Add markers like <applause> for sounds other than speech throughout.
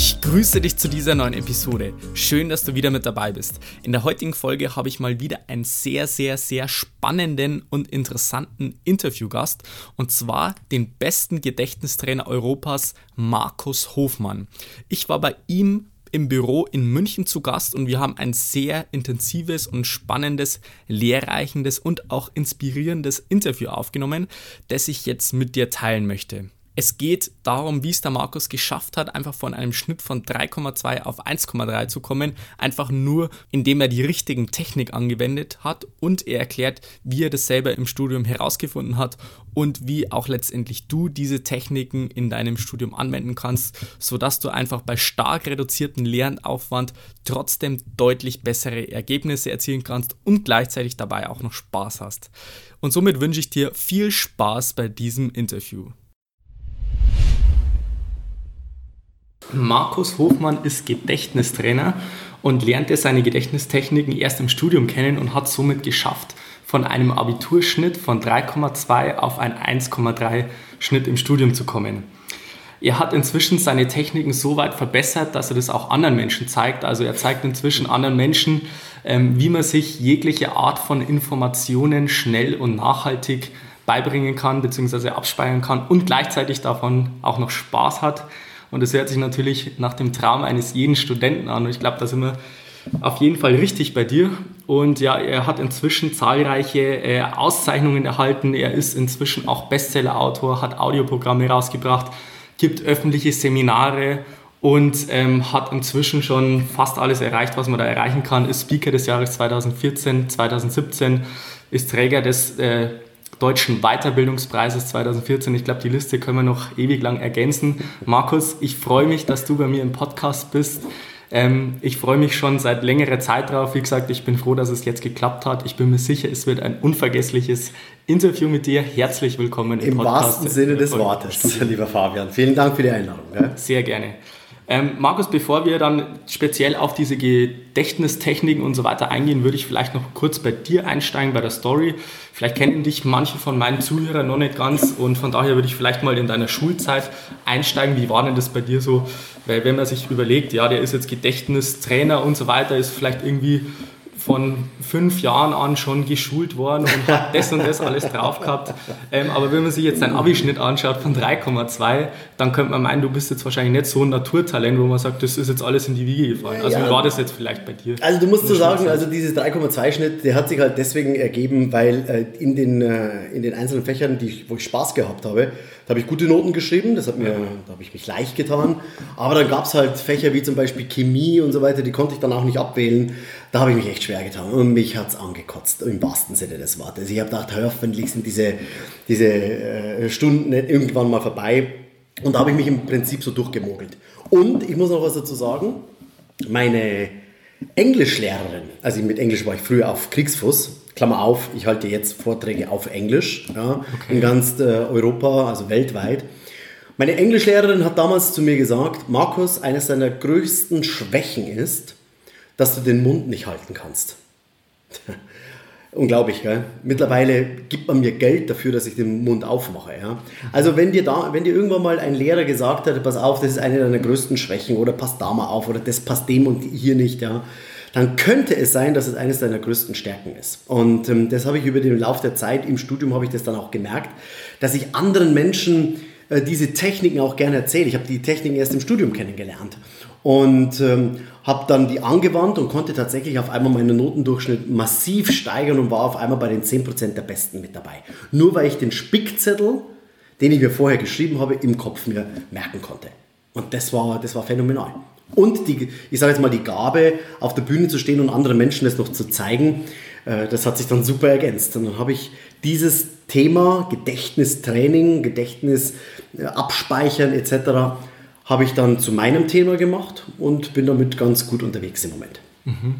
Ich grüße dich zu dieser neuen Episode. Schön, dass du wieder mit dabei bist. In der heutigen Folge habe ich mal wieder einen sehr, sehr, sehr spannenden und interessanten Interviewgast und zwar den besten Gedächtnistrainer Europas, Markus Hofmann. Ich war bei ihm im Büro in München zu Gast und wir haben ein sehr intensives und spannendes, lehrreichendes und auch inspirierendes Interview aufgenommen, das ich jetzt mit dir teilen möchte. Es geht darum, wie es der Markus geschafft hat, einfach von einem Schnitt von 3,2 auf 1,3 zu kommen, einfach nur indem er die richtigen Technik angewendet hat und er erklärt, wie er das selber im Studium herausgefunden hat und wie auch letztendlich du diese Techniken in deinem Studium anwenden kannst, sodass du einfach bei stark reduziertem Lernaufwand trotzdem deutlich bessere Ergebnisse erzielen kannst und gleichzeitig dabei auch noch Spaß hast. Und somit wünsche ich dir viel Spaß bei diesem Interview. Markus Hofmann ist Gedächtnistrainer und lernte seine Gedächtnistechniken erst im Studium kennen und hat somit geschafft, von einem Abiturschnitt von 3,2 auf einen 1,3 Schnitt im Studium zu kommen. Er hat inzwischen seine Techniken so weit verbessert, dass er das auch anderen Menschen zeigt. Also er zeigt inzwischen anderen Menschen, ähm, wie man sich jegliche Art von Informationen schnell und nachhaltig beibringen kann bzw. abspeichern kann und gleichzeitig davon auch noch Spaß hat. Und das hört sich natürlich nach dem Traum eines jeden Studenten an. Und ich glaube, da sind wir auf jeden Fall richtig bei dir. Und ja, er hat inzwischen zahlreiche äh, Auszeichnungen erhalten. Er ist inzwischen auch Bestseller-Autor, hat Audioprogramme rausgebracht, gibt öffentliche Seminare und ähm, hat inzwischen schon fast alles erreicht, was man da erreichen kann. Ist Speaker des Jahres 2014, 2017, ist Träger des äh, Deutschen Weiterbildungspreises 2014. Ich glaube, die Liste können wir noch ewig lang ergänzen. Markus, ich freue mich, dass du bei mir im Podcast bist. Ähm, ich freue mich schon seit längerer Zeit drauf. Wie gesagt, ich bin froh, dass es jetzt geklappt hat. Ich bin mir sicher, es wird ein unvergessliches Interview mit dir. Herzlich willkommen im, Im Podcast. Im wahrsten Sinne des Wortes, lieber Fabian. Vielen Dank für die Einladung. Gell? Sehr gerne. Ähm, Markus, bevor wir dann speziell auf diese Gedächtnistechniken und so weiter eingehen, würde ich vielleicht noch kurz bei dir einsteigen, bei der Story. Vielleicht kennen dich manche von meinen Zuhörern noch nicht ganz und von daher würde ich vielleicht mal in deiner Schulzeit einsteigen. Wie war denn das bei dir so? Weil wenn man sich überlegt, ja, der ist jetzt Gedächtnistrainer und so weiter, ist vielleicht irgendwie von fünf Jahren an schon geschult worden und hat das und das alles drauf gehabt. Ähm, aber wenn man sich jetzt deinen Abischnitt anschaut von 3,2, dann könnte man meinen, du bist jetzt wahrscheinlich nicht so ein Naturtalent, wo man sagt, das ist jetzt alles in die Wiege gefallen. Also ja. wie war das jetzt vielleicht bei dir? Also du musst so sagen, also dieses 3,2 Schnitt, der hat sich halt deswegen ergeben, weil äh, in, den, äh, in den einzelnen Fächern, die, wo ich Spaß gehabt habe, da habe ich gute Noten geschrieben, das hat mir, da habe ich mich leicht getan. Aber dann gab es halt Fächer wie zum Beispiel Chemie und so weiter, die konnte ich dann auch nicht abwählen. Da habe ich mich echt schwer getan und mich hat es angekotzt, im wahrsten Sinne des Wortes. Ich habe gedacht, hoffentlich sind diese, diese äh, Stunden irgendwann mal vorbei. Und da habe ich mich im Prinzip so durchgemogelt. Und ich muss noch was dazu sagen, meine Englischlehrerin, also mit Englisch war ich früher auf Kriegsfuß, Klammer auf, ich halte jetzt Vorträge auf Englisch ja, okay. in ganz äh, Europa, also weltweit. Meine Englischlehrerin hat damals zu mir gesagt, Markus, eines deiner größten Schwächen ist, dass du den Mund nicht halten kannst. <laughs> Unglaublich, gell? Mittlerweile gibt man mir Geld dafür, dass ich den Mund aufmache. Ja? Also wenn dir, da, wenn dir irgendwann mal ein Lehrer gesagt hat, pass auf, das ist eine deiner größten Schwächen oder pass da mal auf oder das passt dem und hier nicht, ja, dann könnte es sein, dass es eines deiner größten Stärken ist. Und ähm, das habe ich über den Lauf der Zeit im Studium habe ich das dann auch gemerkt, dass ich anderen Menschen äh, diese Techniken auch gerne erzähle. Ich habe die Techniken erst im Studium kennengelernt und ähm, habe dann die angewandt und konnte tatsächlich auf einmal meinen Notendurchschnitt massiv steigern und war auf einmal bei den 10% der Besten mit dabei. Nur weil ich den Spickzettel, den ich mir vorher geschrieben habe, im Kopf mir merken konnte. Und das war, das war phänomenal und die, ich sage jetzt mal, die Gabe, auf der Bühne zu stehen und anderen Menschen das noch zu zeigen, äh, das hat sich dann super ergänzt. Und dann habe ich dieses Thema Gedächtnistraining, Gedächtnis äh, abspeichern etc. habe ich dann zu meinem Thema gemacht und bin damit ganz gut unterwegs im Moment. Mhm.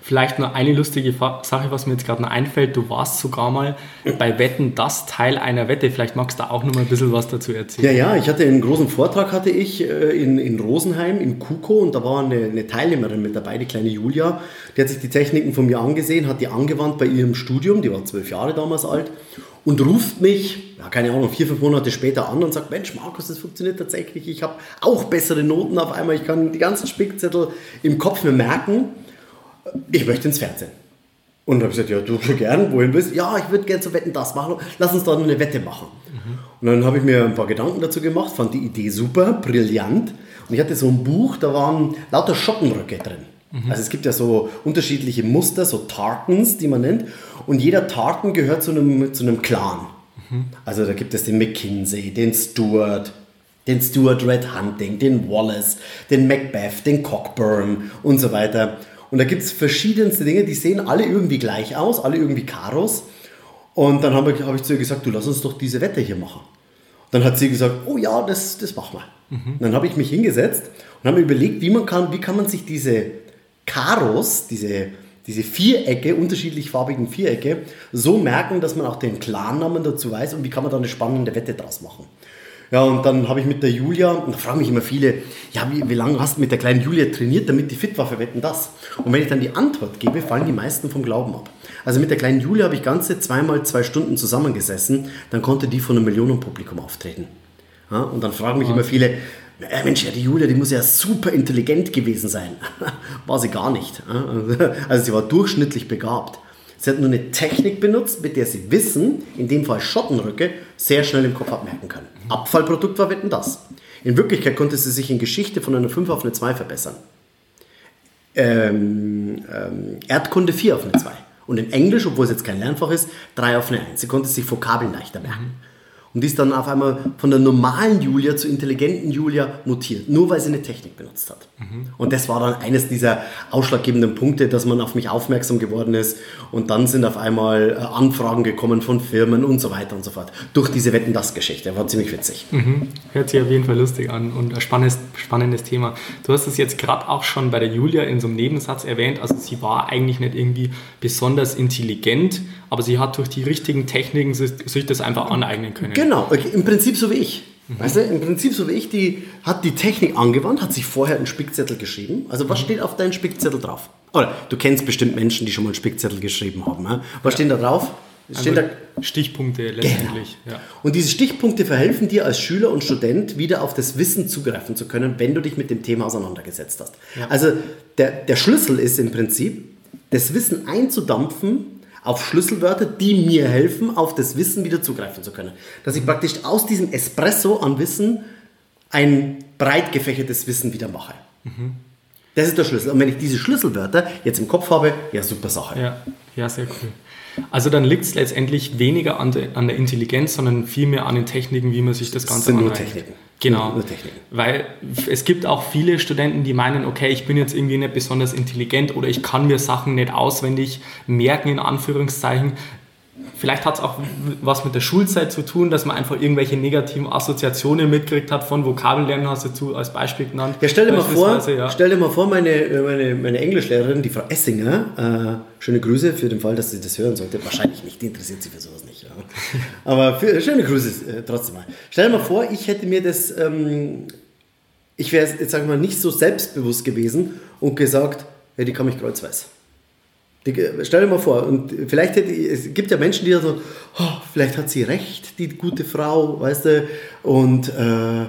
Vielleicht nur eine lustige Sache, was mir jetzt gerade noch einfällt. Du warst sogar mal bei Wetten das Teil einer Wette. Vielleicht magst du auch noch mal ein bisschen was dazu erzählen. Ja, ja, ich hatte einen großen Vortrag hatte ich äh, in, in Rosenheim, in Kuko und da war eine, eine Teilnehmerin mit dabei, die kleine Julia. Die hat sich die Techniken von mir angesehen, hat die angewandt bei ihrem Studium, die war zwölf Jahre damals alt und ruft mich, ja, keine Ahnung, vier, fünf Monate später an und sagt, Mensch, Markus, das funktioniert tatsächlich. Ich habe auch bessere Noten auf einmal. Ich kann die ganzen Spickzettel im Kopf mir merken. Ich möchte ins Fernsehen. Und habe gesagt, ja, du schon gern, wohin willst du? Ja, ich würde gerne zu Wetten das machen. Lass uns da eine Wette machen. Mhm. Und dann habe ich mir ein paar Gedanken dazu gemacht, fand die Idee super, brillant. Und ich hatte so ein Buch, da waren lauter Schottenröcke drin. Mhm. Also es gibt ja so unterschiedliche Muster, so Tartans, die man nennt. Und jeder Tartan gehört zu einem, zu einem Clan. Mhm. Also da gibt es den McKinsey, den Stuart, den Stuart Red Hunting, den Wallace, den Macbeth, den Cockburn und so weiter. Und da gibt es verschiedenste Dinge, die sehen alle irgendwie gleich aus, alle irgendwie Karos. Und dann habe ich, hab ich zu ihr gesagt, du lass uns doch diese Wette hier machen. Dann hat sie gesagt, oh ja, das, das machen wir. Mhm. Dann habe ich mich hingesetzt und habe mir überlegt, wie man kann, wie kann man sich diese Karos, diese, diese Vierecke, unterschiedlich farbigen Vierecke, so merken, dass man auch den Klarnamen dazu weiß und wie kann man da eine spannende Wette draus machen. Ja, und dann habe ich mit der Julia, und da fragen mich immer viele, ja, wie, wie lange hast du mit der kleinen Julia trainiert, damit die fit war für Wetten das? Und wenn ich dann die Antwort gebe, fallen die meisten vom Glauben ab. Also mit der kleinen Julia habe ich ganze zweimal zwei Stunden zusammengesessen, dann konnte die von einem Millionenpublikum auftreten. Ja, und dann fragen mich immer viele, äh, Mensch, die Julia, die muss ja super intelligent gewesen sein. <laughs> war sie gar nicht. Also sie war durchschnittlich begabt. Sie hat nur eine Technik benutzt, mit der sie Wissen, in dem Fall Schottenrücke, sehr schnell im Kopf abmerken kann. Abfallprodukt war Wetten das. In Wirklichkeit konnte sie sich in Geschichte von einer 5 auf eine 2 verbessern. Ähm, ähm, Erdkunde 4 auf eine 2. Und in Englisch, obwohl es jetzt kein Lernfach ist, 3 auf eine 1. Sie konnte sich Vokabeln leichter merken. Und die ist dann auf einmal von der normalen Julia zur intelligenten Julia mutiert, nur weil sie eine Technik benutzt hat. Mhm. Und das war dann eines dieser ausschlaggebenden Punkte, dass man auf mich aufmerksam geworden ist. Und dann sind auf einmal äh, Anfragen gekommen von Firmen und so weiter und so fort. Durch diese Wetten das Geschichte. War ziemlich witzig. Mhm. Hört sich auf jeden Fall lustig an und ein spannendes, spannendes Thema. Du hast es jetzt gerade auch schon bei der Julia in so einem Nebensatz erwähnt. Also sie war eigentlich nicht irgendwie besonders intelligent, aber sie hat durch die richtigen Techniken sich das einfach aneignen können. Genau, im Prinzip so wie ich. Mhm. Weißt du, im Prinzip so wie ich, die hat die Technik angewandt, hat sich vorher einen Spickzettel geschrieben. Also was mhm. steht auf deinem Spickzettel drauf? Oder du kennst bestimmt Menschen, die schon mal einen Spickzettel geschrieben haben. Was ja. steht da drauf? Stehen also da Stichpunkte letztendlich. Genau. Ja. Und diese Stichpunkte verhelfen dir als Schüler und Student wieder auf das Wissen zugreifen zu können, wenn du dich mit dem Thema auseinandergesetzt hast. Ja. Also der, der Schlüssel ist im Prinzip, das Wissen einzudampfen auf Schlüsselwörter, die mir helfen, auf das Wissen wieder zugreifen zu können. Dass ich praktisch aus diesem Espresso an Wissen ein breit gefächertes Wissen wieder mache. Mhm. Das ist der Schlüssel. Und wenn ich diese Schlüsselwörter jetzt im Kopf habe, ja, super Sache. Ja, ja sehr cool. Also dann liegt es letztendlich weniger an, de, an, der Intelligenz, sondern vielmehr an den Techniken, wie man sich das Ganze das sind nur Techniken. Genau. Weil es gibt auch viele Studenten, die meinen, okay, ich bin jetzt irgendwie nicht besonders intelligent oder ich kann mir Sachen nicht auswendig merken, in Anführungszeichen. Vielleicht hat es auch was mit der Schulzeit zu tun, dass man einfach irgendwelche negativen Assoziationen mitgekriegt hat von Vokabellernen, hast du als Beispiel genannt. Ja, stell dir mal vor, ja. stell dir mal vor meine, meine, meine Englischlehrerin, die Frau Essinger, äh, schöne Grüße für den Fall, dass sie das hören sollte. Wahrscheinlich nicht, die interessiert sich für sowas nicht. Ja. <laughs> Aber für, schöne Grüße äh, trotzdem mal. Stell dir mal vor, ich hätte mir das, ähm, ich wäre jetzt sagen wir mal nicht so selbstbewusst gewesen und gesagt, ja, die kann mich kreuzweise. Stell dir mal vor, und vielleicht hätte, es gibt ja Menschen, die so, oh, vielleicht hat sie recht, die gute Frau, weißt du, und äh,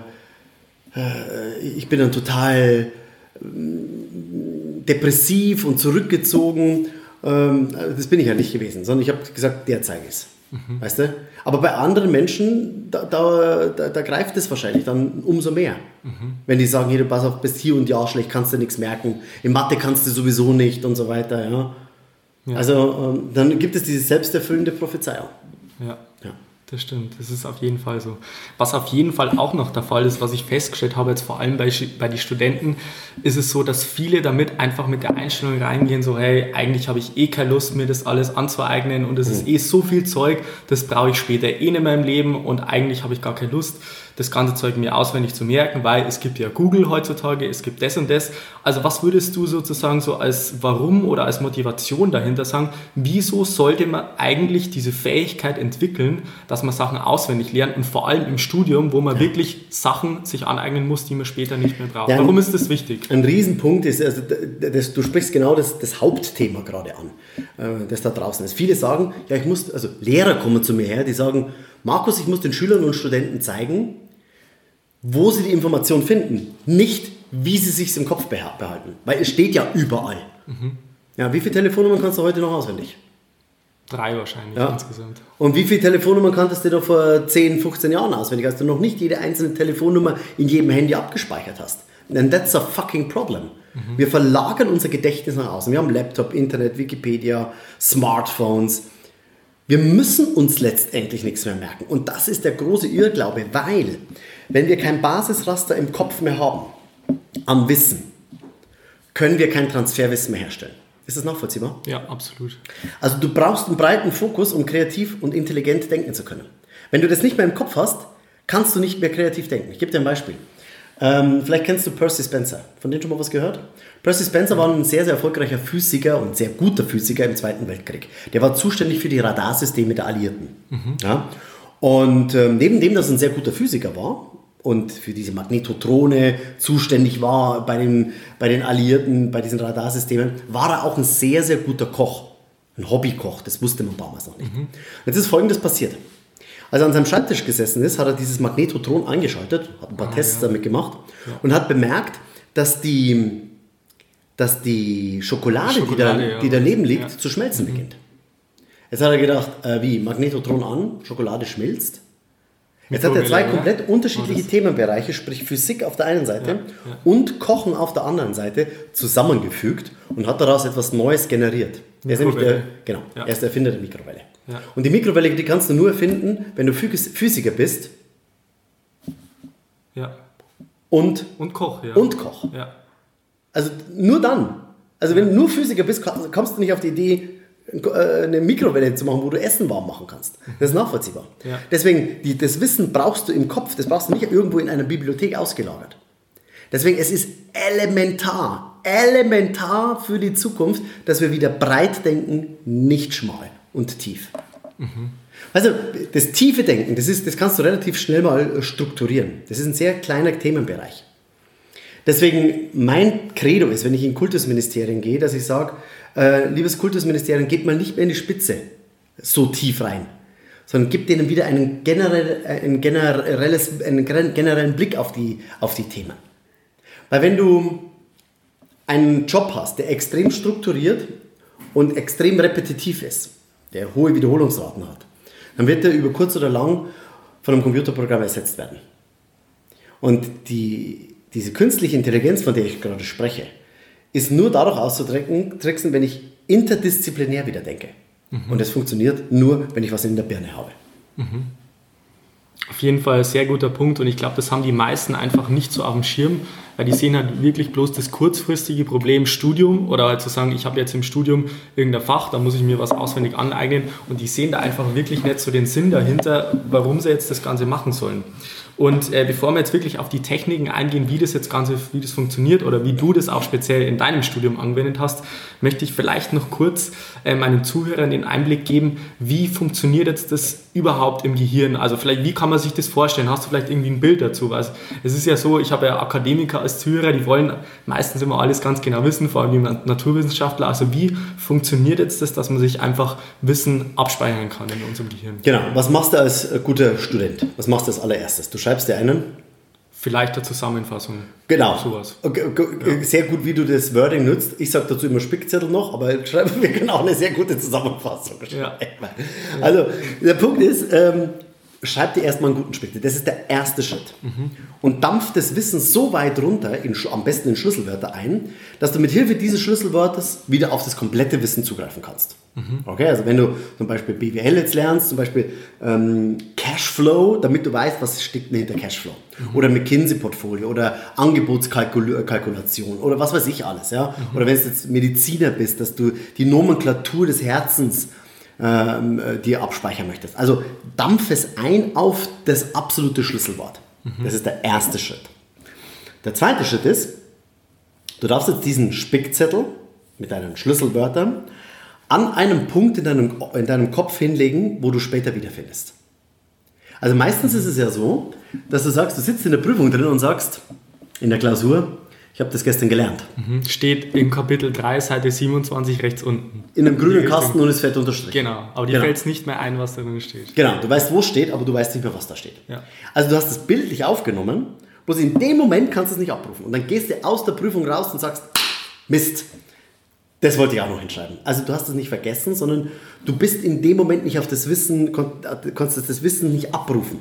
äh, ich bin dann total mm, depressiv und zurückgezogen. Ähm, das bin ich ja nicht gewesen, sondern ich habe gesagt, der zeige es. Mhm. Weißt du? Aber bei anderen Menschen, da, da, da, da greift es wahrscheinlich dann umso mehr. Mhm. Wenn die sagen, hier, du pass auf, bist hier und ja schlecht, kannst du nichts merken. In Mathe kannst du sowieso nicht und so weiter. Ja. Ja. Also ähm, dann gibt es diese selbsterfüllende Prophezeiung. Ja. ja. Das stimmt, das ist auf jeden Fall so. Was auf jeden Fall auch noch der Fall ist, was ich festgestellt habe, jetzt vor allem bei, bei den Studenten, ist es so, dass viele damit einfach mit der Einstellung reingehen, so hey, eigentlich habe ich eh keine Lust, mir das alles anzueignen und es ist mhm. eh so viel Zeug, das brauche ich später eh mehr im Leben und eigentlich habe ich gar keine Lust das ganze Zeug mir auswendig zu merken, weil es gibt ja Google heutzutage, es gibt das und das. Also was würdest du sozusagen so als Warum oder als Motivation dahinter sagen, wieso sollte man eigentlich diese Fähigkeit entwickeln, dass man Sachen auswendig lernt und vor allem im Studium, wo man ja. wirklich Sachen sich aneignen muss, die man später nicht mehr braucht. Ja, Warum ist das wichtig? Ein Riesenpunkt ist, also das, du sprichst genau das, das Hauptthema gerade an, äh, das da draußen ist. Viele sagen, ja ich muss, also Lehrer kommen zu mir her, die sagen, Markus, ich muss den Schülern und Studenten zeigen, wo sie die Information finden, nicht wie sie sich im Kopf behalten. Weil es steht ja überall. Mhm. Ja, wie viele Telefonnummern kannst du heute noch auswendig? Drei wahrscheinlich ja. insgesamt. Und wie viele Telefonnummern kanntest du noch vor 10, 15 Jahren auswendig, als du noch nicht jede einzelne Telefonnummer in jedem Handy abgespeichert hast? And that's a fucking problem. Mhm. Wir verlagern unser Gedächtnis nach außen. Wir haben Laptop, Internet, Wikipedia, Smartphones. Wir müssen uns letztendlich nichts mehr merken. Und das ist der große Irrglaube, weil wenn wir kein Basisraster im Kopf mehr haben, am Wissen, können wir kein Transferwissen mehr herstellen. Ist das nachvollziehbar? Ja, absolut. Also du brauchst einen breiten Fokus, um kreativ und intelligent denken zu können. Wenn du das nicht mehr im Kopf hast, kannst du nicht mehr kreativ denken. Ich gebe dir ein Beispiel. Ähm, vielleicht kennst du Percy Spencer. Von dem schon mal was gehört? Percy Spencer war ein sehr, sehr erfolgreicher Physiker und sehr guter Physiker im Zweiten Weltkrieg. Der war zuständig für die Radarsysteme der Alliierten. Mhm. Ja? Und ähm, neben dem, dass er ein sehr guter Physiker war, und für diese Magnetotrone zuständig war bei den, bei den Alliierten, bei diesen Radarsystemen, war er auch ein sehr, sehr guter Koch. Ein Hobbykoch, das wusste man damals noch nicht. Mhm. Jetzt ist Folgendes passiert. Als er an seinem Schreibtisch gesessen ist, hat er dieses Magnetotron eingeschaltet, hat ein paar ah, Tests ja. damit gemacht ja. und hat bemerkt, dass die, dass die Schokolade, Schokolade die, da, ja. die daneben liegt, zu schmelzen mhm. beginnt. Jetzt hat er gedacht, äh, wie, Magnetotron an, Schokolade schmilzt. Jetzt hat er zwei komplett unterschiedliche Themenbereiche, sprich Physik auf der einen Seite ja, ja. und Kochen auf der anderen Seite, zusammengefügt und hat daraus etwas Neues generiert. Er ist nämlich der, genau, ja. er ist der Erfinder der Mikrowelle. Und die Mikrowelle, die kannst du nur erfinden, wenn du Physiker bist. Ja. Und, und Koch, ja. Und Koch. Ja. Also nur dann. Also wenn du nur Physiker bist, kommst du nicht auf die Idee, eine Mikrowelle zu machen, wo du Essen warm machen kannst. Das ist nachvollziehbar. Ja. Deswegen, die, das Wissen brauchst du im Kopf, das brauchst du nicht irgendwo in einer Bibliothek ausgelagert. Deswegen, es ist elementar, elementar für die Zukunft, dass wir wieder breit denken, nicht schmal und tief. Mhm. Also das tiefe Denken, das, ist, das kannst du relativ schnell mal strukturieren. Das ist ein sehr kleiner Themenbereich. Deswegen mein Credo ist, wenn ich in Kultusministerien gehe, dass ich sage, äh, liebes Kultusministerium, geht mal nicht mehr in die Spitze so tief rein, sondern gibt denen wieder einen, generell, einen, generelles, einen generellen Blick auf die, auf die Themen. Weil wenn du einen Job hast, der extrem strukturiert und extrem repetitiv ist, der hohe Wiederholungsraten hat, dann wird er über kurz oder lang von einem Computerprogramm ersetzt werden. Und die, diese künstliche Intelligenz, von der ich gerade spreche, ist nur dadurch auszutricksen, wenn ich interdisziplinär wieder denke. Mhm. Und das funktioniert nur, wenn ich was in der Birne habe. Mhm. Auf jeden Fall ein sehr guter Punkt und ich glaube, das haben die meisten einfach nicht so auf dem Schirm, weil die sehen halt wirklich bloß das kurzfristige Problem Studium oder halt zu sagen, ich habe jetzt im Studium irgendein Fach, da muss ich mir was auswendig aneignen und die sehen da einfach wirklich nicht so den Sinn dahinter, warum sie jetzt das Ganze machen sollen. Und äh, bevor wir jetzt wirklich auf die Techniken eingehen, wie das jetzt Ganze, wie das funktioniert oder wie du das auch speziell in deinem Studium angewendet hast, möchte ich vielleicht noch kurz äh, meinen Zuhörern den Einblick geben, wie funktioniert jetzt das überhaupt im Gehirn? Also vielleicht, wie kann man sich das vorstellen? Hast du vielleicht irgendwie ein Bild dazu? Weil es ist ja so, ich habe ja Akademiker als Zuhörer, die wollen meistens immer alles ganz genau wissen, vor allem die Naturwissenschaftler. Also wie funktioniert jetzt das, dass man sich einfach Wissen abspeichern kann in unserem Gehirn? Genau. Was machst du als äh, guter Student? Was machst du als allererstes? Du schreibst dir einen. Vielleicht eine Zusammenfassung. Genau. Sowas. Okay, ja. Sehr gut, wie du das Wording nutzt. Ich sage dazu immer Spickzettel noch, aber schreiben wir <laughs> genau eine sehr gute Zusammenfassung. Ja. Also, der Punkt ist, ähm, schreib dir erstmal einen guten Spickzettel. Das ist der erste Schritt. Und dampf das Wissen so weit runter, in, am besten in Schlüsselwörter ein, dass du mit Hilfe dieses Schlüsselwörters wieder auf das komplette Wissen zugreifen kannst. Okay, also wenn du zum Beispiel BWL jetzt lernst, zum Beispiel ähm, Cashflow, damit du weißt, was steckt hinter Cashflow. Oder McKinsey-Portfolio oder Angebotskalkulation oder was weiß ich alles. Ja? Oder wenn du jetzt Mediziner bist, dass du die Nomenklatur des Herzens ähm, äh, dir abspeichern möchtest. Also dampf es ein auf das absolute Schlüsselwort. Das ist der erste Schritt. Der zweite Schritt ist, du darfst jetzt diesen Spickzettel mit deinen Schlüsselwörtern an einem Punkt in deinem, in deinem Kopf hinlegen, wo du später wiederfindest. Also meistens ist es ja so, dass du sagst, du sitzt in der Prüfung drin und sagst, in der Klausur, ich habe das gestern gelernt. Steht in Kapitel 3, Seite 27 rechts unten. In einem grünen Kasten und es fett unterstrichen. Genau, aber dir Genau. fällt es nicht mehr ein, was da drin steht. Genau, du weißt, wo es steht, aber du weißt nicht mehr, was da steht. Ja. Also du hast es bildlich aufgenommen, bloß in dem Moment kannst du es nicht abrufen. Und dann gehst du aus der Prüfung raus und sagst, Mist, das wollte ich auch noch hinschreiben. Also du hast es nicht vergessen, sondern du bist in dem Moment nicht auf das Wissen, kon konntest das Wissen nicht abrufen.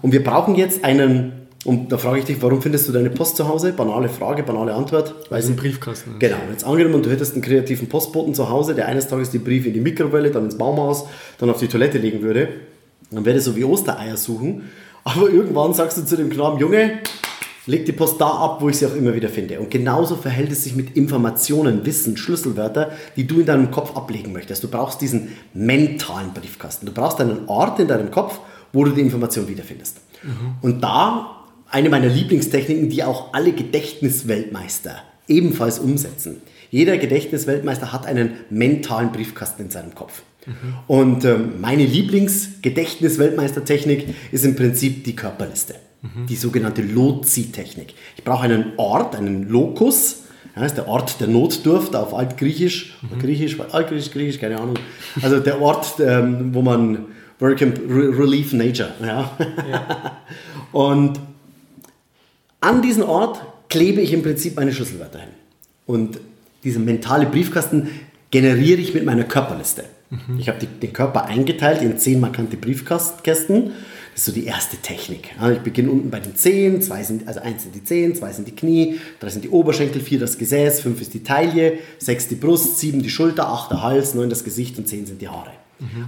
Und wir brauchen jetzt einen, und da frage ich dich, warum findest du deine Post zu Hause? Banale Frage, banale Antwort. Weil es ein Briefkasten ist. Genau, jetzt angenommen, du hättest einen kreativen Postboten zu Hause, der eines Tages die Briefe in die Mikrowelle, dann ins Baumhaus, dann auf die Toilette legen würde, dann wäre das so wie Ostereier suchen. Aber irgendwann sagst du zu dem Knaben, Junge, leg die Post da ab, wo ich sie auch immer wieder finde. Und genauso verhält es sich mit Informationen, Wissen, Schlüsselwörter, die du in deinem Kopf ablegen möchtest. Du brauchst diesen mentalen Briefkasten. Du brauchst einen Ort in deinem Kopf, wo du die Information wiederfindest. Und da eine meiner Lieblingstechniken, die auch alle Gedächtnisweltmeister ebenfalls umsetzen. Jeder Gedächtnisweltmeister hat einen mentalen Briefkasten in seinem Kopf. Und ähm, meine Lieblingsgedächtnisweltmeistertechnik ist im Prinzip die Körperliste. Die sogenannte Lozi-Technik. Ich brauche einen Ort, einen Lokus, ja, ist der Ort der Notdurft auf Altgriechisch, oder Griechisch, Altgriechisch, Griechisch, keine Ahnung. Also der Ort, ähm, wo man Work and Re- Relief Nature. Ja. <laughs> Und an diesen Ort klebe ich im Prinzip meine Schlüsselwörter hin. Und diesen mentale Briefkasten generiere ich mit meiner Körperliste. Ich habe die, den Körper eingeteilt in zehn markante Briefkästen. Das ist so die erste Technik. Ich beginne unten bei den Zehen, zwei sind, also eins sind die Zehen, zwei sind die Knie, drei sind die Oberschenkel, vier das Gesäß, fünf ist die Taille, sechs die Brust, sieben die Schulter, acht der Hals, neun das Gesicht und zehn sind die Haare.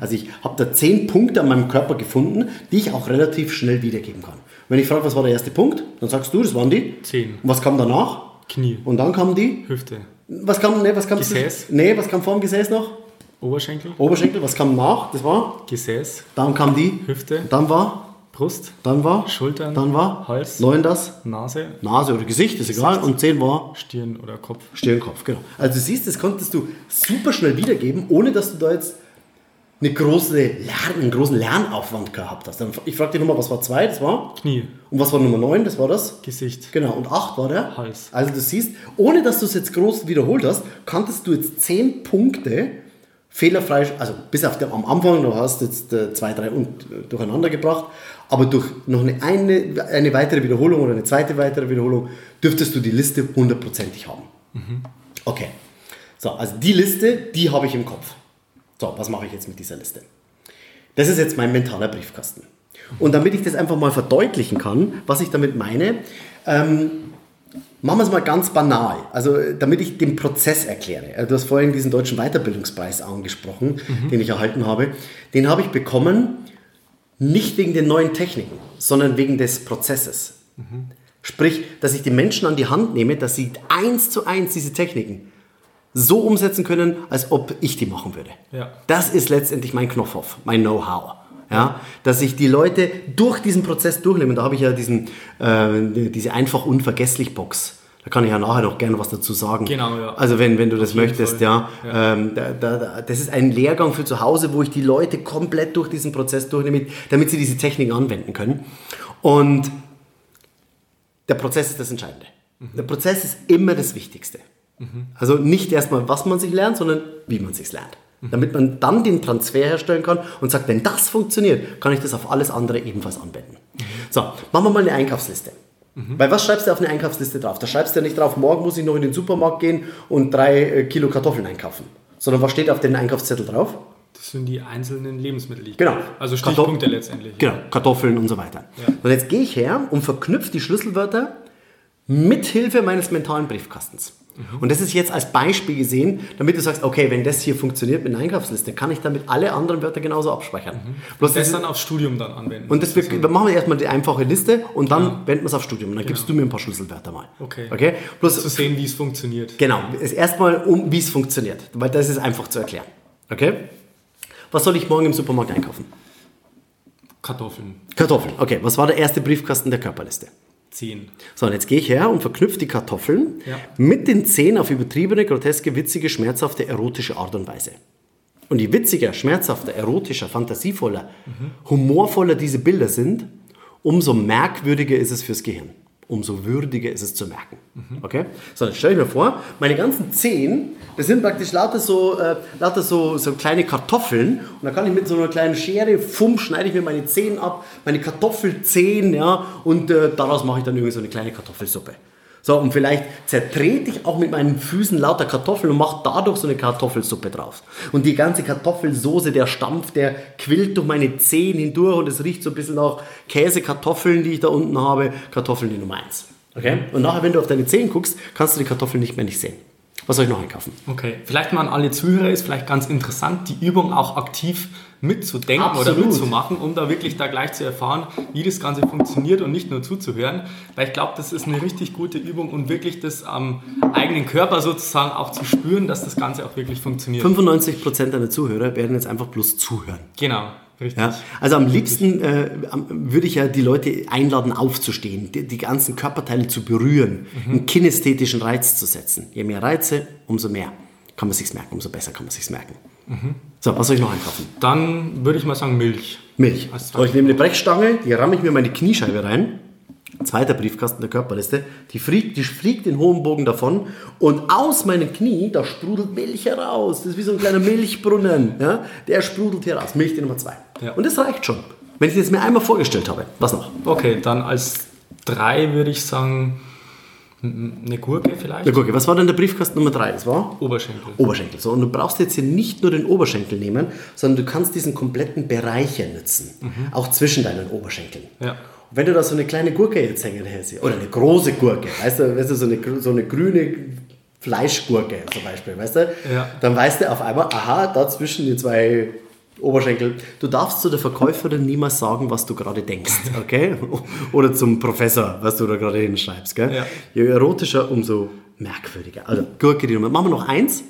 Also ich habe da zehn Punkte an meinem Körper gefunden, die ich auch relativ schnell wiedergeben kann. Wenn ich frage, was war der erste Punkt, dann sagst du, das waren die. Zehn. Und was kam danach? Knie, Und dann kam die. Hüfte, Was kam, nee, was kam Gesäß. Nee, was kam vor dem Gesäß noch? Oberschenkel, Oberschenkel, was kam nach? Das war? Gesäß, Dann kam die. Hüfte, Dann war? Brust, Dann war? Schultern, Dann war? Hals. Neun das? Nase, Nase oder Gesicht, ist egal. Und zehn war? Stirn oder Kopf. Stirn, Kopf, genau. Also du siehst, das konntest du super schnell wiedergeben, ohne dass du da jetzt eine große Lern, einen großen Lernaufwand gehabt hast. Ich frage dich nochmal, was war zwei? Das war? Knie, Und was war Nummer neun? Das war das? Gesicht, Genau, und 8 war der? Hals. Also du siehst, ohne dass du es jetzt groß wiederholt hast, kanntest du jetzt 10 Punkte fehlerfrei, also bis auf den, am Anfang, du hast jetzt äh, zwei, drei und, äh, durcheinander gebracht, aber durch noch eine, eine, eine weitere Wiederholung oder eine zweite weitere Wiederholung dürftest du die Liste hundertprozentig haben. Okay, so, also die Liste, die habe ich im Kopf. So, was mache ich jetzt mit dieser Liste? Das ist jetzt mein mentaler Briefkasten. Und damit ich das einfach mal verdeutlichen kann, was ich damit meine, ähm, machen wir es mal ganz banal. Also, damit ich den Prozess erkläre. Äh, Du hast vorhin diesen deutschen Weiterbildungspreis angesprochen, den ich erhalten habe. Den habe ich bekommen, nicht wegen den neuen Techniken, sondern wegen des Prozesses. Sprich, dass ich die Menschen an die Hand nehme, dass sie eins zu eins diese Techniken so umsetzen können, als ob ich die machen würde. Ja. Das ist letztendlich mein Knopfhoff, mein Know-how. Ja, dass ich die Leute durch diesen Prozess durchnehme. Da habe ich ja diesen, äh, diese einfach unvergesslich Box. Da kann ich ja nachher noch gerne was dazu sagen. Genau, ja. Also wenn, wenn du das möchtest, Fall. ja. Ja. Ähm, da, da, da, das ist ein Lehrgang für zu Hause, wo ich die Leute komplett durch diesen Prozess durchnehme, damit sie diese Techniken anwenden können. Und der Prozess ist das Entscheidende. Der Prozess ist immer das Wichtigste. Also nicht erstmal, was man sich lernt, sondern wie man sich lernt. Damit man dann den Transfer herstellen kann und sagt, wenn das funktioniert, kann ich das auf alles andere ebenfalls anwenden. So, machen wir mal eine Einkaufsliste. Weil was schreibst du auf eine Einkaufsliste drauf? Da schreibst du ja nicht drauf, morgen muss ich noch in den Supermarkt gehen und drei äh, Kilo Kartoffeln einkaufen. Sondern was steht auf den Einkaufszettel drauf? Das sind die einzelnen Lebensmittel. die ich Genau. Also Stichpunkte Kartoff- letztendlich. Genau, Kartoffeln und so weiter. Ja. Und jetzt gehe ich her und verknüpfe die Schlüsselwörter mit Hilfe meines mentalen Briefkastens. Und das ist jetzt als Beispiel gesehen, damit du sagst, okay, wenn das hier funktioniert mit einer Einkaufsliste, kann ich damit alle anderen Wörter genauso abspeichern. Bloß Mhm. Das das dann aufs Studium dann anwenden. und das wir, wir machen wir erstmal die einfache Liste und dann wenden wir es auf Studium. Und dann gibst du mir ein paar Schlüsselwörter mal. Genau. Okay. Okay? Bloß, zu sehen, wie es funktioniert. Genau, erstmal um, wie es funktioniert, weil das ist einfach zu erklären. Okay? Was soll ich morgen im Supermarkt einkaufen? Kartoffeln. Kartoffeln. Okay, was war der erste Briefkasten der Körperliste? 10. So, und jetzt gehe ich her und verknüpfe die Kartoffeln Ja. mit den Zehen auf übertriebene, groteske, witzige, schmerzhafte, erotische Art und Weise. Und je witziger, schmerzhafter, erotischer, fantasievoller, humorvoller diese Bilder sind, umso merkwürdiger ist es fürs Gehirn. Umso würdiger ist es zu merken. Okay? So, jetzt stelle ich mir vor, meine ganzen Zehen, das sind praktisch lauter so, äh, lauter so, so kleine Kartoffeln. Und da kann ich mit so einer kleinen Schere, fumm, schneide ich mir meine Zehen ab, meine Kartoffelzehen, ja, und äh, daraus mache ich dann irgendwie so eine kleine Kartoffelsuppe. So, und vielleicht zertrete ich auch mit meinen Füßen lauter Kartoffeln und mache dadurch so eine Kartoffelsuppe drauf. Und die ganze Kartoffelsoße, der Stampf, der quillt durch meine Zehen hindurch und es riecht so ein bisschen nach Käse, Kartoffeln, die ich da unten habe. Kartoffeln die Nummer eins. Okay? Und nachher, wenn du auf deine Zehen guckst, kannst du die Kartoffeln nicht mehr nicht sehen. Was soll ich noch einkaufen? Okay, vielleicht mal an alle Zuhörer ist vielleicht ganz interessant, die Übung auch aktiv mitzudenken oder Absolut. mitzumachen, um da wirklich da gleich zu erfahren, wie das Ganze funktioniert und nicht nur zuzuhören. Weil ich glaube, das ist eine richtig gute Übung und wirklich das am eigenen Körper sozusagen auch zu spüren, dass das Ganze auch wirklich funktioniert. 95% deiner Zuhörer werden jetzt einfach bloß zuhören. Genau, richtig. Ja, also am liebsten äh, würde ich ja die Leute einladen, aufzustehen, die, die ganzen Körperteile zu berühren, einen kinästhetischen Reiz zu setzen. Je mehr Reize, umso mehr kann man sich's merken, umso besser kann man sich's merken. So, was soll ich noch einkaufen? Dann würde ich mal sagen Milch. Milch. So, ich nehme eine Brechstange, die ramme ich mir in meine Kniescheibe rein. Zweiter Briefkasten der Körperliste. Die fliegt, die fliegt den hohen Bogen davon und aus meinem Knie, da sprudelt Milch heraus. Das ist wie so ein kleiner Milchbrunnen. Ja? Der sprudelt hier raus. Milch die Nummer zwei. Ja. Und das reicht schon. Wenn ich das mir einmal vorgestellt habe. Was noch? Okay, dann als drei würde ich sagen eine Gurke vielleicht. Ja, guck, was war denn der Briefkasten Nummer drei? Das war Oberschenkel. Oberschenkel. So, und du brauchst jetzt hier nicht nur den Oberschenkel nehmen, sondern du kannst diesen kompletten Bereich hier nutzen. Auch zwischen deinen Oberschenkeln. Ja. Und wenn du da so eine kleine Gurke jetzt hängen hättest, oder eine große Gurke, weißt du, weißt du so, eine, so eine grüne Fleischgurke zum Beispiel, weißt du, Ja. dann weißt du auf einmal, aha, da zwischen die zwei Oberschenkel, du darfst zu der Verkäuferin niemals sagen, was du gerade denkst, <laughs> okay? Oder zum Professor, was du da gerade hinschreibst, gell? Ja. Je erotischer, umso merkwürdiger. Also Gurke, die Nummer. Machen wir noch eins.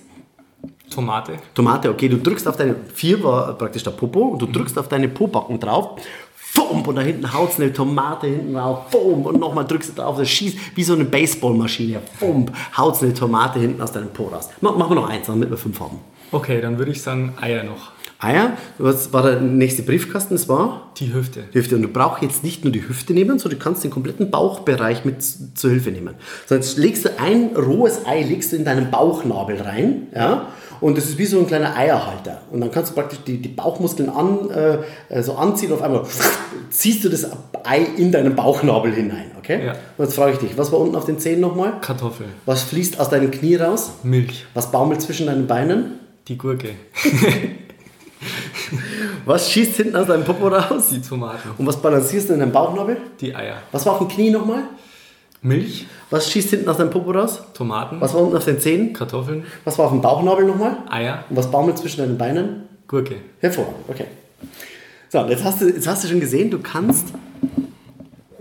Tomate. Tomate, okay, du drückst auf deine, vier war praktisch der Popo, und du drückst auf deine Pobacken drauf, Fump, und da hinten haut eine Tomate hinten drauf, Fump, und nochmal drückst du drauf, das schießt wie so eine Baseballmaschine, Fump, haut eine Tomate hinten aus deinem Po raus. Mach, machen wir noch eins, damit wir fünf haben. Okay, dann würde ich sagen Eier noch. Eier, was war der nächste Briefkasten? Das war Die Hüfte. die Hüfte. Und du brauchst jetzt nicht nur die Hüfte nehmen, sondern du kannst den kompletten Bauchbereich mit zur Hilfe nehmen. So, jetzt legst du ein rohes Ei legst du in deinen Bauchnabel rein, ja, und das ist wie so ein kleiner Eierhalter. Und dann kannst du praktisch die, die Bauchmuskeln an, äh, äh, so anziehen und auf einmal ziehst du das Ei in deinen Bauchnabel hinein, okay? Ja. Und jetzt frage ich dich, was war unten auf den Zehen nochmal? Kartoffel. Was fließt aus deinem Knie raus? Milch. Was baumelt zwischen deinen Beinen? Die Gurke. <laughs> Was schießt hinten aus deinem Popo raus? Die Tomaten. Und was balancierst du in deinem Bauchnabel? Die Eier. Was war auf dem Knie nochmal? Milch. Was schießt hinten aus deinem Popo raus? Tomaten. Was war unten auf den Zehen? Kartoffeln. Was war auf dem Bauchnabel nochmal? Eier. Und was baumelt zwischen deinen Beinen? Gurke. Hervorragend, okay. So, jetzt hast du, jetzt hast du schon gesehen, du kannst,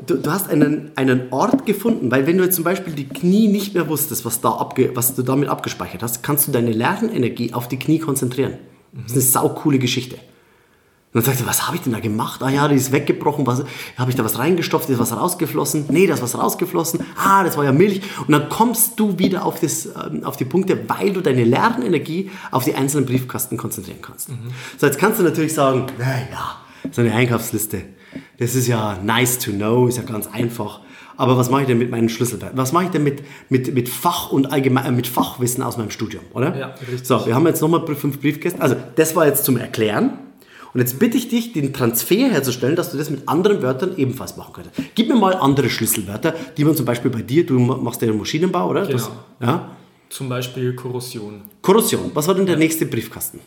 du, du hast einen, einen Ort gefunden, weil wenn du jetzt zum Beispiel die Knie nicht mehr wusstest, was, da abge, was du damit abgespeichert hast, kannst du deine Lernenergie auf die Knie konzentrieren. Das ist eine saukoole Geschichte. Und dann sagst du, was habe ich denn da gemacht? Ah ja, die ist weggebrochen. Was, habe ich da was reingestopft? Ist was rausgeflossen? Nee, da ist was rausgeflossen. Ah, das war ja Milch. Und dann kommst du wieder auf, das, ähm, auf die Punkte, weil du deine Lernenergie auf die einzelnen Briefkasten konzentrieren kannst. So, jetzt kannst du natürlich sagen, naja, so eine Einkaufsliste, das ist ja nice to know, ist ja ganz einfach. Aber was mache ich denn mit meinen Schlüsselwerten? Was mache ich denn mit, mit, mit Fach und allgemein, äh, mit Fachwissen aus meinem Studium, oder? Ja, richtig. So, wir haben jetzt nochmal fünf Briefkästen. Also, das war jetzt zum Erklären. Und jetzt bitte ich dich, den Transfer herzustellen, dass du das mit anderen Wörtern ebenfalls machen könntest. Gib mir mal andere Schlüsselwörter, die man zum Beispiel bei dir, du machst ja den Maschinenbau, oder? Genau. ja? Zum Beispiel Korrosion. Korrosion. Was war denn der nächste Briefkasten?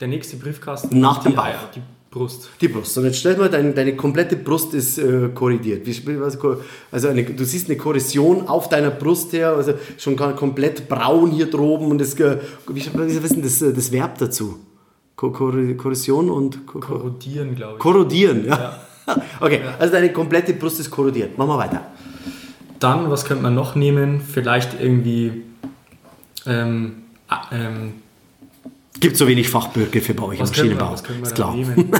Der nächste Briefkasten Nach dem Bauch. Die Brust. Die Brust. Und jetzt stell dir mal, deine, deine komplette Brust ist äh, korrigiert. Was, also eine, du siehst eine Korrosion auf deiner Brust her, also schon komplett braun hier droben. Und das, äh, wie, wie ist denn das, äh, das Verb dazu? Ko Kor Korrosion und Ko Ko Korrodieren, glaube ich. Korrodieren, ja. <laughs> Okay, also deine komplette Brust ist korrodiert. Machen wir weiter. Dann, was könnte man noch nehmen? Vielleicht irgendwie ähm, ähm, Gibt so wenig Fachbegriffe bei euch im was, Maschinenbau. was da klar. noch nehmen? <laughs>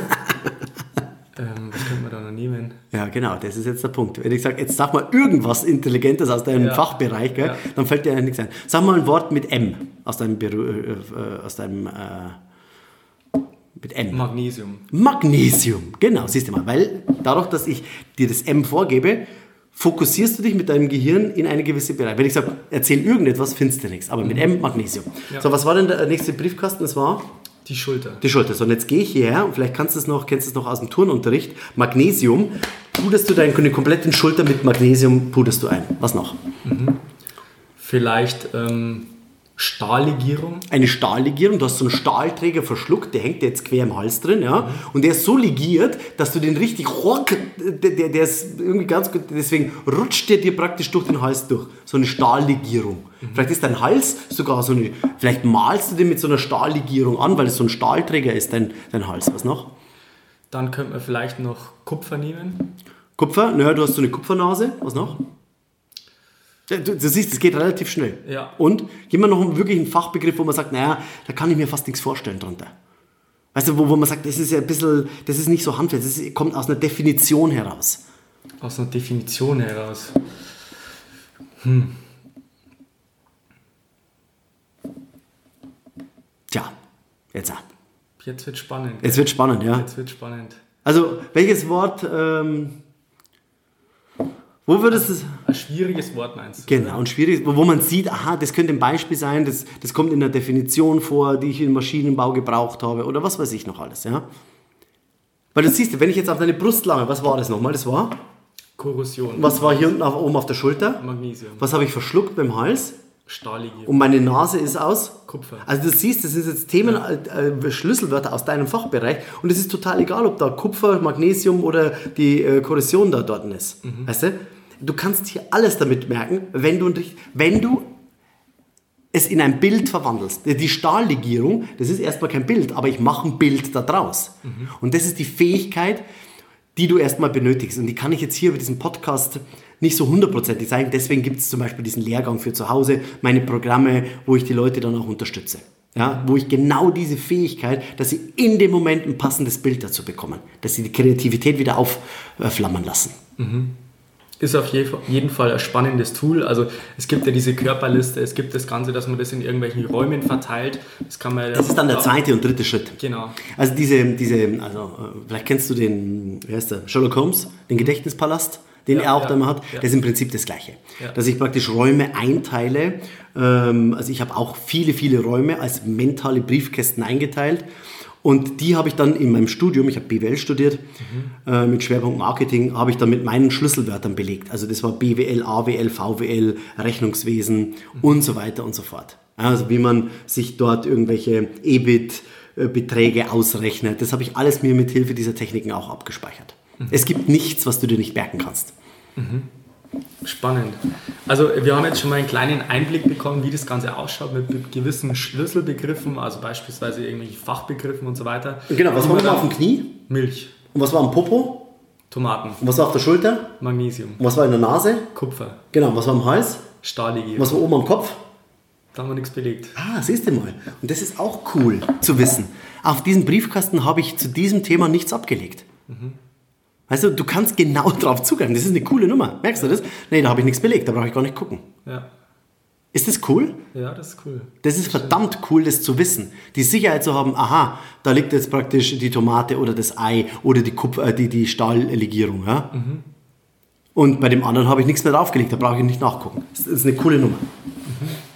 ähm, was können wir da noch nehmen? Ja, genau, das ist jetzt der Punkt. Wenn ich sage, jetzt sag mal irgendwas Intelligentes aus deinem Ja. Fachbereich, gell, Ja. dann fällt dir ja nichts ein. Sag mal ein Wort mit M aus deinem, Beru äh, äh, aus deinem äh, mit M. Magnesium. Magnesium, genau, siehst du mal, weil dadurch, dass ich dir das M vorgebe, fokussierst du dich mit deinem Gehirn in eine gewisse Bereich. Wenn ich sage, erzähl irgendetwas, findest du nichts, aber mit M Magnesium. Ja. So, was war denn der nächste Briefkasten? Das war Die Schulter. die Schulter. So, und jetzt gehe ich hierher und vielleicht kannst du es noch, kennst du es noch aus dem Turnunterricht. Magnesium. Puderst du deine komplette Schulter mit Magnesium, puderst du ein. Was noch? Vielleicht ähm, Stahllegierung. Eine Stahllegierung. Du hast so einen Stahlträger verschluckt, der hängt jetzt quer im Hals drin, ja. Und der ist so legiert, dass du den richtig rock, der, der, der ist irgendwie ganz gut, deswegen rutscht der dir praktisch durch den Hals durch. So eine Stahllegierung. Vielleicht ist dein Hals sogar so eine, vielleicht malst du den mit so einer Stahllegierung an, weil es so ein Stahlträger ist, dein, dein Hals. Was noch? Dann könnte man vielleicht noch Kupfer nehmen. Kupfer, naja, du hast so eine Kupfernase. Was noch? Ja, Du, du siehst, es geht relativ schnell. Ja. Und gib mir noch einen wirklichen Fachbegriff, wo man sagt, naja, da kann ich mir fast nichts vorstellen drunter. Weißt du, wo, wo man sagt, das ist ja ein bisschen, das ist nicht so handfest, das ist, kommt aus einer Definition heraus. Aus einer Definition heraus. Tja, jetzt. Jetzt wird spannend. Jetzt wird spannend, ja. Jetzt wird spannend. Also, welches Wort, ähm, wo würdest du es... Ein schwieriges Wort meinst du? Genau, und schwierig, wo man sieht, aha, das könnte ein Beispiel sein, das, das kommt in der Definition vor, die ich im Maschinenbau gebraucht habe oder was weiß ich noch alles, ja. Weil du siehst, wenn ich jetzt auf deine Brust lange, was war das nochmal? Das war, Korrosion. was war hier unten auf, oben auf der Schulter? Magnesium. Was habe ich verschluckt beim Hals? Stahllegierung. Und meine Nase ist aus? Kupfer. Also du siehst, das sind jetzt Themen, äh, Schlüsselwörter aus deinem Fachbereich und es ist total egal, ob da Kupfer, Magnesium oder die äh, Korrosion da dort ist. Weißt du? Du kannst hier alles damit merken, wenn du, wenn du es in ein Bild verwandelst. Die Stahllegierung, das ist erstmal kein Bild, aber ich mache ein Bild daraus. Und das ist die Fähigkeit, die du erstmal benötigst. Und die kann ich jetzt hier über diesen Podcast nicht so hundertprozentig zeigen. Deswegen gibt es zum Beispiel diesen Lehrgang für zu Hause, meine Programme, wo ich die Leute dann auch unterstütze. Ja, wo ich genau diese Fähigkeit, dass sie in dem Moment ein passendes Bild dazu bekommen, dass sie die Kreativität wieder aufflammern lassen. Ist auf je- jeden Fall ein spannendes Tool. Also es gibt ja diese Körperliste, es gibt das Ganze, dass man das in irgendwelchen Räumen verteilt. Das kann man Das ist dann der zweite und dritte Schritt. Genau. Also diese, diese, also äh, vielleicht kennst du den, wie heißt der, Sherlock Holmes, den Gedächtnispalast, den Ja, er auch ja, da immer hat. ja. Das ist im Prinzip das Gleiche. Ja. Dass ich praktisch Räume einteile. Ähm, also ich habe auch viele, viele Räume als mentale Briefkästen eingeteilt. Und die habe ich dann in meinem Studium, ich habe BWL studiert, äh, mit Schwerpunkt Marketing, habe ich dann mit meinen Schlüsselwörtern belegt. Also das war BWL, AWL, VWL, Rechnungswesen und so weiter und so fort. Also wie man sich dort irgendwelche EBIT-Beträge ausrechnet, das habe ich alles mir mit Hilfe dieser Techniken auch abgespeichert. Es gibt nichts, was du dir nicht merken kannst. Spannend. Also wir haben jetzt schon mal einen kleinen Einblick bekommen, wie das Ganze ausschaut mit gewissen Schlüsselbegriffen, also beispielsweise irgendwelche Fachbegriffen und so weiter. Genau, was war nochmal auf dem Knie? Milch, Und was war am Popo? Tomaten, Und was war auf der Schulter? Magnesium, Und was war in der Nase? Kupfer, Genau, was war am Hals? Stahllegierung. Was war oben am Kopf? Da haben wir nichts belegt. Ah, siehst du mal. Und das ist auch cool zu wissen. Auf diesem Briefkasten habe ich zu diesem Thema nichts abgelegt. Weißt du, du kannst genau <laughs> drauf zugreifen. Das ist eine coole Nummer. Merkst du das? Nee, da habe ich nichts belegt. Da brauche ich gar nicht gucken. Ja, Ist das cool? ja das ist cool. Das ist verdammt cool, das zu wissen. Die Sicherheit zu haben, aha, da liegt jetzt praktisch die Tomate oder das Ei oder die, Kupf äh, die, die Stahllegierung. Ja? Und bei dem anderen habe ich nichts mehr draufgelegt, da brauche ich nicht nachgucken. Das ist eine coole Nummer.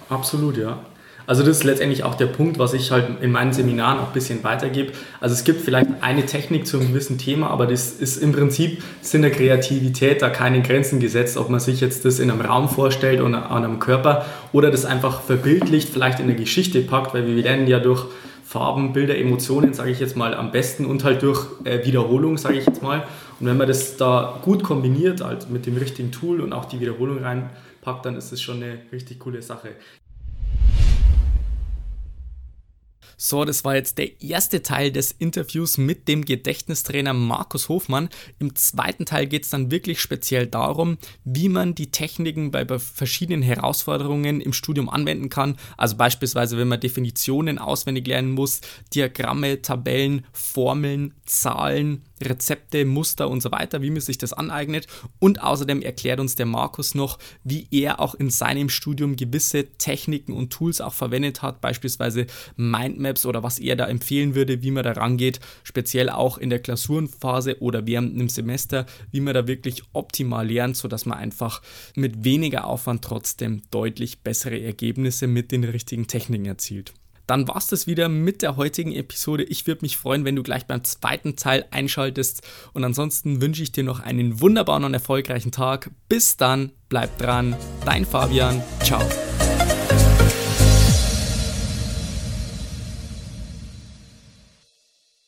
Absolut, ja. Also das ist letztendlich auch der Punkt, was ich halt in meinen Seminaren auch ein bisschen weitergebe. Also es gibt vielleicht eine Technik zu einem gewissen Thema, aber das ist im Prinzip, sind der Kreativität da keine Grenzen gesetzt, ob man sich jetzt das in einem Raum vorstellt oder an einem Körper oder das einfach verbildlicht, vielleicht in eine Geschichte packt, weil wir lernen ja durch Farben, Bilder, Emotionen, sage ich jetzt mal, am besten und halt durch äh, Wiederholung, sage ich jetzt mal. Und wenn man das da gut kombiniert, also mit dem richtigen Tool und auch die Wiederholung reinpackt, dann ist das schon eine richtig coole Sache. So, das war jetzt der erste Teil des Interviews mit dem Gedächtnistrainer Markus Hofmann. Im zweiten Teil geht es dann wirklich speziell darum, wie man die Techniken bei verschiedenen Herausforderungen im Studium anwenden kann. Also beispielsweise, wenn man Definitionen auswendig lernen muss, Diagramme, Tabellen, Formeln, Zahlen, Rezepte, Muster und so weiter, wie man sich das aneignet. Und außerdem erklärt uns der Markus noch, wie er auch in seinem Studium gewisse Techniken und Tools auch verwendet hat, beispielsweise Mindmaps oder was er da empfehlen würde, wie man da rangeht, speziell auch in der Klausurenphase oder während einem Semester, wie man da wirklich optimal lernt, sodass man einfach mit weniger Aufwand trotzdem deutlich bessere Ergebnisse mit den richtigen Techniken erzielt dann war es das wieder mit der heutigen Episode. Ich würde mich freuen, wenn du gleich beim zweiten Teil einschaltest. Und ansonsten wünsche ich dir noch einen wunderbaren und erfolgreichen Tag. Bis dann, bleib dran. Dein Fabian. Ciao.